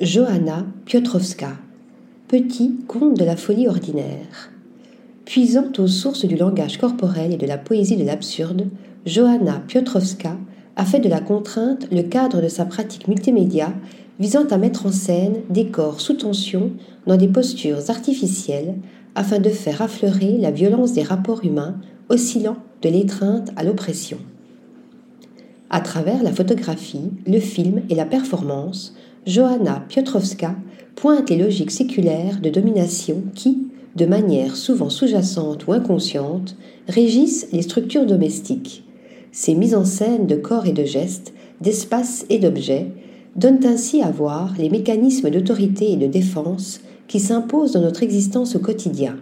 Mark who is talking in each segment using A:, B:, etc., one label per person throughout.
A: Johanna Piotrowska. Petit conte de la folie ordinaire. Puisant aux sources du langage corporel et de la poésie de l'absurde, Johanna Piotrowska a fait de la contrainte le cadre de sa pratique multimédia visant à mettre en scène des corps sous tension dans des postures artificielles afin de faire affleurer la violence des rapports humains oscillant de l'étreinte à l'oppression. À travers la photographie, le film et la performance, Johanna Piotrowska pointe les logiques séculaires de domination qui, de manière souvent sous-jacente ou inconsciente, régissent les structures domestiques. Ces mises en scène de corps et de gestes, d'espace et d'objets donnent ainsi à voir les mécanismes d'autorité et de défense qui s'imposent dans notre existence au quotidien.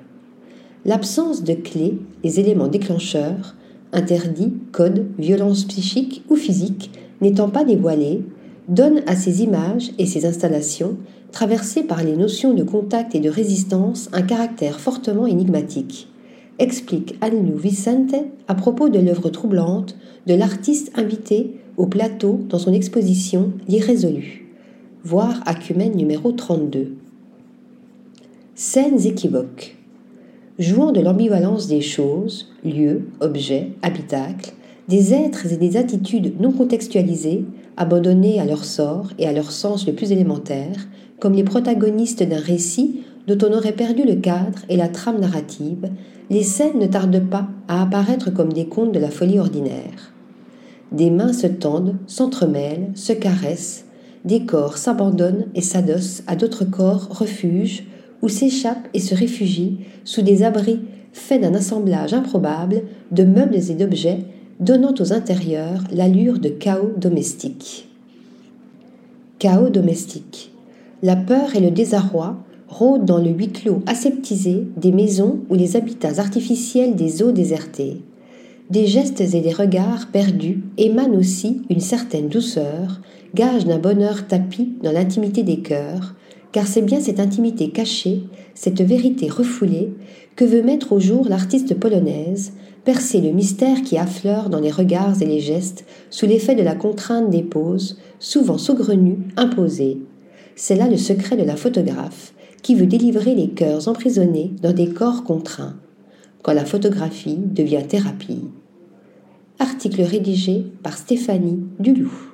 A: L'absence de clés, les éléments déclencheurs, interdits, codes, violences psychiques ou physiques, n'étant pas dévoilés, donne à ces images et ces installations, traversées par les notions de contact et de résistance, un caractère fortement énigmatique, explique Anne-Lou Vicente à propos de l'œuvre troublante de l'artiste invité au plateau dans son exposition L'Irrésolu. Voir Acumène numéro 32. Scènes équivoques. Jouant de l'ambivalence des choses, lieux, objets, habitacles, des êtres et des attitudes non contextualisés, abandonnés à leur sort et à leur sens le plus élémentaire, comme les protagonistes d'un récit dont on aurait perdu le cadre et la trame narrative, les scènes ne tardent pas à apparaître comme des contes de la folie ordinaire. Des mains se tendent, s'entremêlent, se caressent, des corps s'abandonnent et s'adossent à d'autres corps refuges ou s'échappent et se réfugient sous des abris faits d'un assemblage improbable de meubles et d'objets donnant aux intérieurs l'allure de chaos domestique. Chaos domestique. La peur et le désarroi rôdent dans le huis clos aseptisé des maisons ou les habitats artificiels des eaux désertées. Des gestes et des regards perdus émanent aussi une certaine douceur, gage d'un bonheur tapi dans l'intimité des cœurs, car c'est bien cette intimité cachée, cette vérité refoulée, que veut mettre au jour l'artiste polonaise, percer le mystère qui affleure dans les regards et les gestes sous l'effet de la contrainte des poses, souvent saugrenues, imposées. C'est là le secret de la photographe, qui veut délivrer les cœurs emprisonnés dans des corps contraints, quand la photographie devient thérapie. Article rédigé par Stéphanie Dulou.